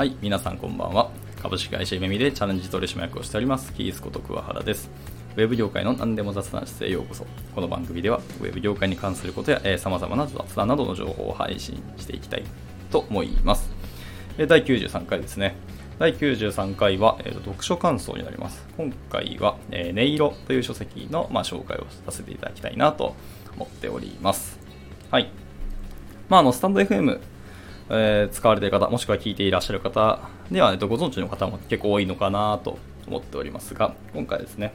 はい、皆さんこんばんは。株式会社ゆめみでチャレンジ取締役をしております、キースこと桑原です。ウェブ業界の何でも雑談室へようこそ。この番組では、ウェブ業界に関することや、えー、様々な雑談などの情報を配信していきたいと思います。えー第93回ですね。第93回は、えー読書感想になります。今回は、えー音色という書籍の、まあ、紹介をさせていただきたいなと思っております。はい。まあ、あの、スタンド FM、えー使われている方、もしくは聞いていらっしゃる方では、えっと、ご存知の方も結構多いのかなと思っておりますが、今回ですね、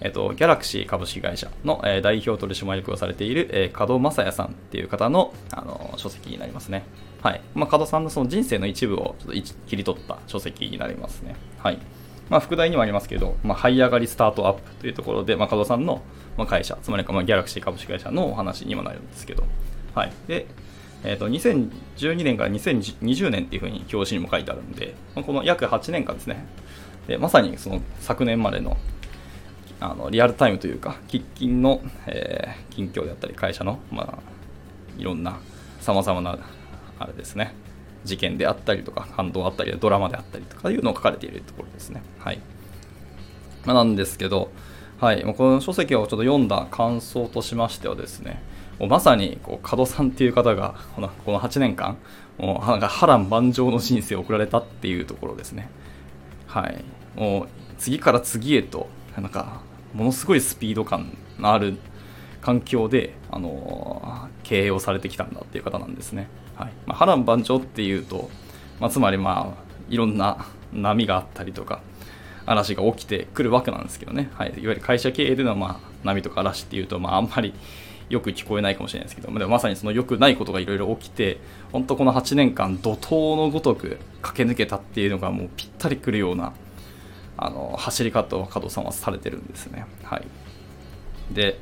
えっと、ギャラクシー株式会社の、えー代表取締役をされている、えー、門正也さんっていう方の、あの書籍になりますね。はい。まあ、門さんのその人生の一部をちょっと切り取った書籍になりますね。はい。まあ、副題にもありますけど、まあ、這い上がりスタートアップというところで、まあ、門さんのま会社、つまりまあギャラクシー株式会社のお話にもなるんですけど、はい。で、えー、と2012年から2020年っていうふうに表紙にも書いてあるんで、この約8年間ですね、でまさにその昨年までのあのリアルタイムというか、喫緊の、えー近況であったり、会社の、まあ、いろんなさまざまなあれですね、事件であったりとか、感動あったり、ドラマであったりとかいうのを書かれているところですね。はい。まあ、なんですけど、はい、この書籍をちょっと読んだ感想としましてはですね、まさにこう門さんっていう方がこのこの8年間、もうなんか波乱万丈の人生を送られたっていうところですね。はい、もう次から次へと、なんかものすごいスピード感のある環境で、あの経営をされてきたんだっていう方なんですね。はいまあ、波乱万丈っていうと、まあ、つまりまあいろんな波があったりとか嵐が起きてくるわけなんですけどね、はい、いわゆる会社経営でのまあ波とか嵐っていうと、まあ、あんまりよく聞こえないかもしれないですけどでもまさにその良くないことがいろいろ起きて本当この8年間怒涛のごとく駆け抜けたっていうのがもうぴったりくるようなあの走り方を加藤さんはされてるんですね。はい、で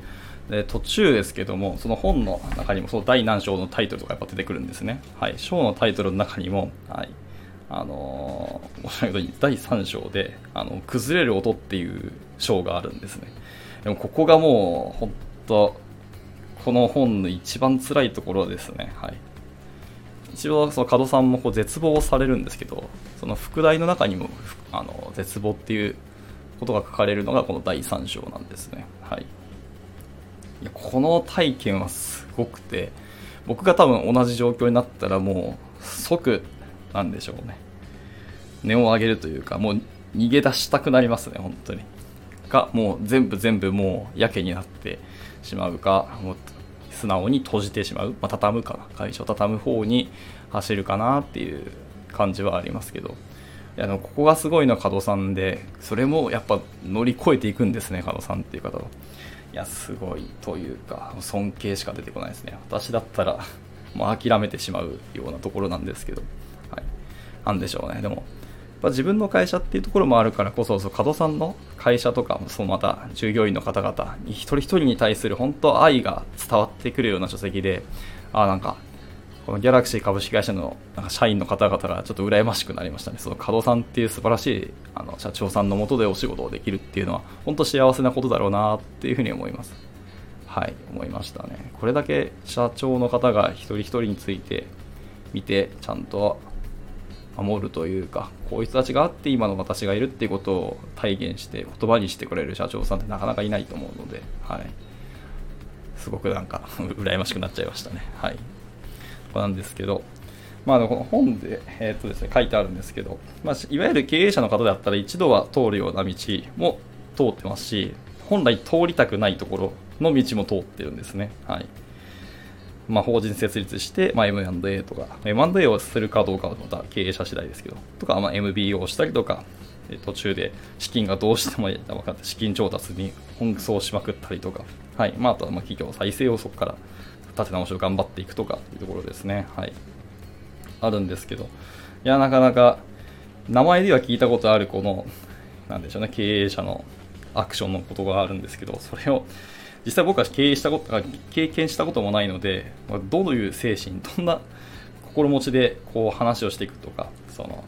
で途中ですけどもその本の中にもその第何章のタイトルとかやっぱ出てくるんですね。はい、章のタイトルの中にも、はい、あのー面白いことに第3章であの崩れる音っていう章があるんですね。でもここがもう本当この本の一番辛いところですね。はい。一応その門さんもこう絶望されるんですけどその副題の中にもあの絶望っていうことが書かれるのがこの第3章なんですね。はい。いやこの体験はすごくて僕が多分同じ状況になったらもう即なんでしょうね値を上げるというかもう逃げ出したくなりますね本当にがもう全部全部もうやけになってしまうかもう素直に閉じてしまう、まあ、畳むかな会社を畳む方に走るかなっていう感じはありますけど。いやでもここがすごいのは門さんでそれもやっぱ乗り越えていくんですね門さんっていう方は。いやすごいというか尊敬しか出てこないですね。私だったらもう諦めてしまうようなところなんですけど、はい、なんでしょうね。でもやっぱ自分の会社っていうところもあるからこそそう門さんの会社とかそうまた従業員の方々一人一人に対する本当愛が伝わってくるような書籍であなんかこのギャラクシー株式会社のなんか社員の方々がちょっと羨ましくなりましたね。その門さんっていう素晴らしいあの社長さんのもとでお仕事をできるっていうのは本当幸せなことだろうなっていうふうに思います。はい、思いましたね。これだけ社長の方が一人一人について見てちゃんと守るというか、こういう人たちがあって今の私がいるっていうことを体現して言葉にしてくれる社長さんってなかなかいないと思うので、はい。すごくなんか 羨ましくなっちゃいましたね。はい。なんですけど、まあ、この本で,、えーっとですね、書いてあるんですけど、まあ、いわゆる経営者の方であったら一度は通るような道も通ってますし本来通りたくないところの道も通ってるんですね。はいまあ、法人設立して、まあ、M&A とか M&A をするかどうかはまた経営者次第ですけどとか、まあ、MBO をしたりとか途中で資金がどうしても分かって資金調達に奔走しまくったりとか、はいまあ、あとはまあ企業再生をそこから立て直しを頑張っていくとかというところですね。はい。あるんですけど、いや、なかなか、名前では聞いたことあるこの、なんでしょうね、経営者のアクションのことがあるんですけど、それを、実際僕は経営したこと、経験したこともないので、まあどういう精神、どんな心持ちでこう話をしていくとか、その、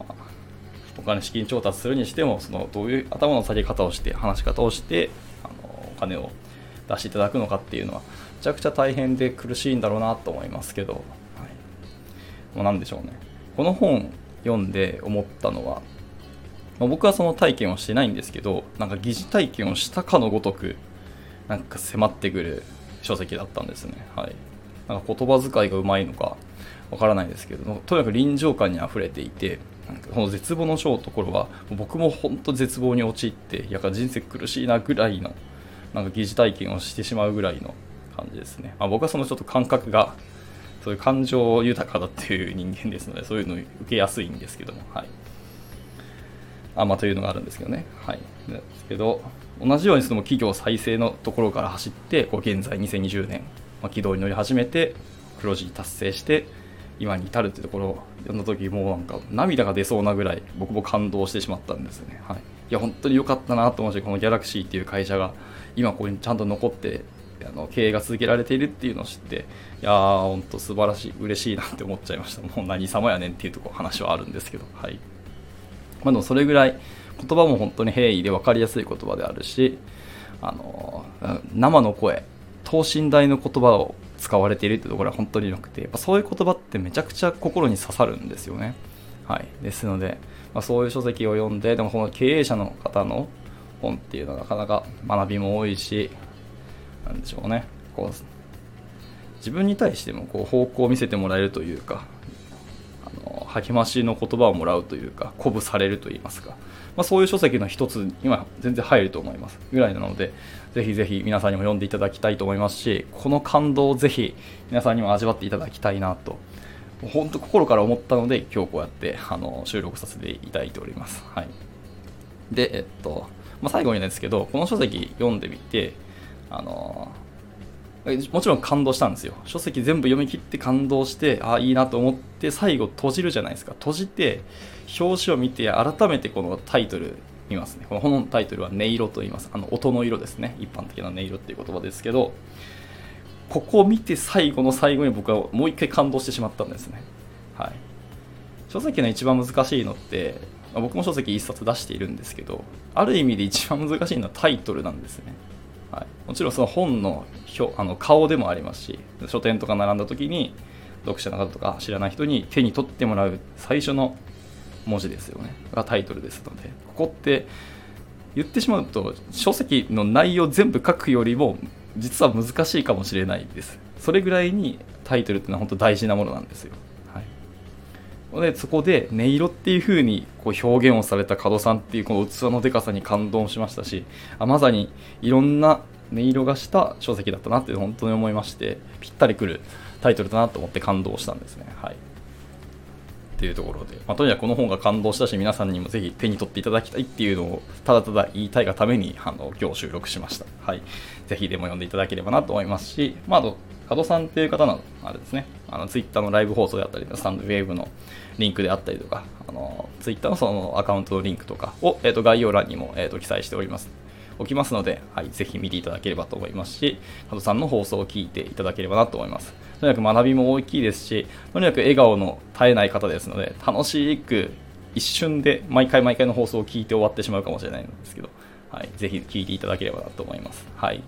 お金資金調達するにしても、そのどういう頭の下げ方をして、話し方をして、あのお金を出していただくのかっていうのは、めちゃくちゃ大変で苦しいんだろうなと思いますけど、はい、もうなんでしょうね。この本読んで思ったのは、ま、僕はその体験をしてないんですけどなんか疑似体験をしたかのごとくなんか迫ってくる書籍だったんですね。はい。なんか言葉遣いがうまいのかわからないですけどとにかく臨場感にあふれていてなんかこの絶望の章のところは僕も本当絶望に陥ってやか人生苦しいなぐらいのなんか疑似体験をしてしまうぐらいの感じですね、まあ、僕はそのちょっと感覚がそういう感情豊かだっていう人間ですのでそういうのを受けやすいんですけども。はい。あまあというのがあるんですけどね。はい。ですけど同じようにその企業再生のところから走ってこう現在2020年、まあ、軌道に乗り始めて黒字達成して今に至るっていうところを読んだ時もうなんか涙が出そうなぐらい僕も感動してしまったんですね、はい、いや本当に良かったなと思うしこのギャラクシーっていう会社が今ここにちゃんと残ってあの経営が続けられているっていうのを知っていやー本当素晴らしい嬉しいなって思っちゃいました。もう何様やねんっていうとこ話はあるんですけど。はい。まあ、でもそれぐらい言葉も本当に平易で分かりやすい言葉であるしあの生の声等身大の言葉を使われているってところは本当に良くてやっぱそういう言葉ってめちゃくちゃ心に刺さるんですよね。はい、ですので、まあ、そういう書籍を読んででもこの経営者の方の本っていうのはなかなか学びも多いしなんでしょうねこう自分に対してもこう方向を見せてもらえるというか励ましの言葉をもらうというか鼓舞されるといいますか、まあ、そういう書籍の一つには全然入ると思います。ぐらいなのでぜひぜひ皆さんにも読んでいただきたいと思いますしこの感動をぜひ皆さんにも味わっていただきたいなと本当心から思ったので今日こうやってあの収録させていただいております。はい、で、えっとまあ、最後にですけどこの書籍読んでみてあのもちろん感動したんですよ。書籍全部読み切って感動してああいいなと思って最後閉じるじゃないですか。閉じて表紙を見て改めてこのタイトル見ますね。この本のタイトルは音色と言います。あの音の色ですね。一般的な音色っていう言葉ですけどここを見て最後の最後に僕はもう一回感動してしまったんですね。はい。書籍の一番難しいのって僕も書籍1冊出しているんですけどある意味で一番難しいのはタイトルなんですね。はい、もちろんその本の表あの顔でもありますし書店とか並んだ時に読者の方とか知らない人に手に取ってもらう最初の文字ですよね。がタイトルですので。ここって言ってしまうと書籍の内容全部書くよりも実は難しいかもしれないです。それぐらいにタイトルってのは本当大事なものなんですよ。でそこで音色っていう風にこう表現をされた角さんっていうこの器のでかさに感動しましたしあまさにいろんな音色がした書籍だったなって本当に思いましてぴったりくるタイトルだなと思って感動したんですね。はいっていうところで、まあ、とにかくこの本が感動したし皆さんにもぜひ手に取っていただきたいっていうのをただただ言いたいがためにあの今日収録しました。はい。ぜひでも読んでいただければなと思いますし、まあ、あと加藤さんっていう方の、あれですね、あの、ツイッターのライブ放送であったり、スタンドウェーブのリンクであったりとか、あの、ツイッターのそのアカウントのリンクとかを、えっ、ー、と、概要欄にも、えっ、ー、と、記載しております。置きますので、はい、ぜひ見ていただければと思いますし、加藤さんの放送を聞いていただければなと思います。とにかく学びも大きいですし、とにかく笑顔の絶えない方ですので、楽しく一瞬で毎回毎回の放送を聞いて終わってしまうかもしれないんですけど、はい、ぜひ聞いていただければなと思います。はい。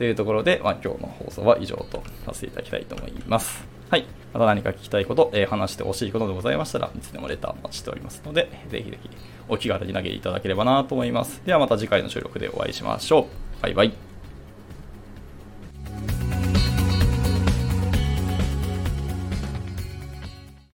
というところで、まあ、今日の放送は以上とさせていただきたいと思います。はい。また何か聞きたいこと、えー、話してほしいことでございましたらいつでもレターお待ちしておりますので、ぜひぜひお気軽に投げていただければなと思います。ではまた次回の収録でお会いしましょう。バイバイ。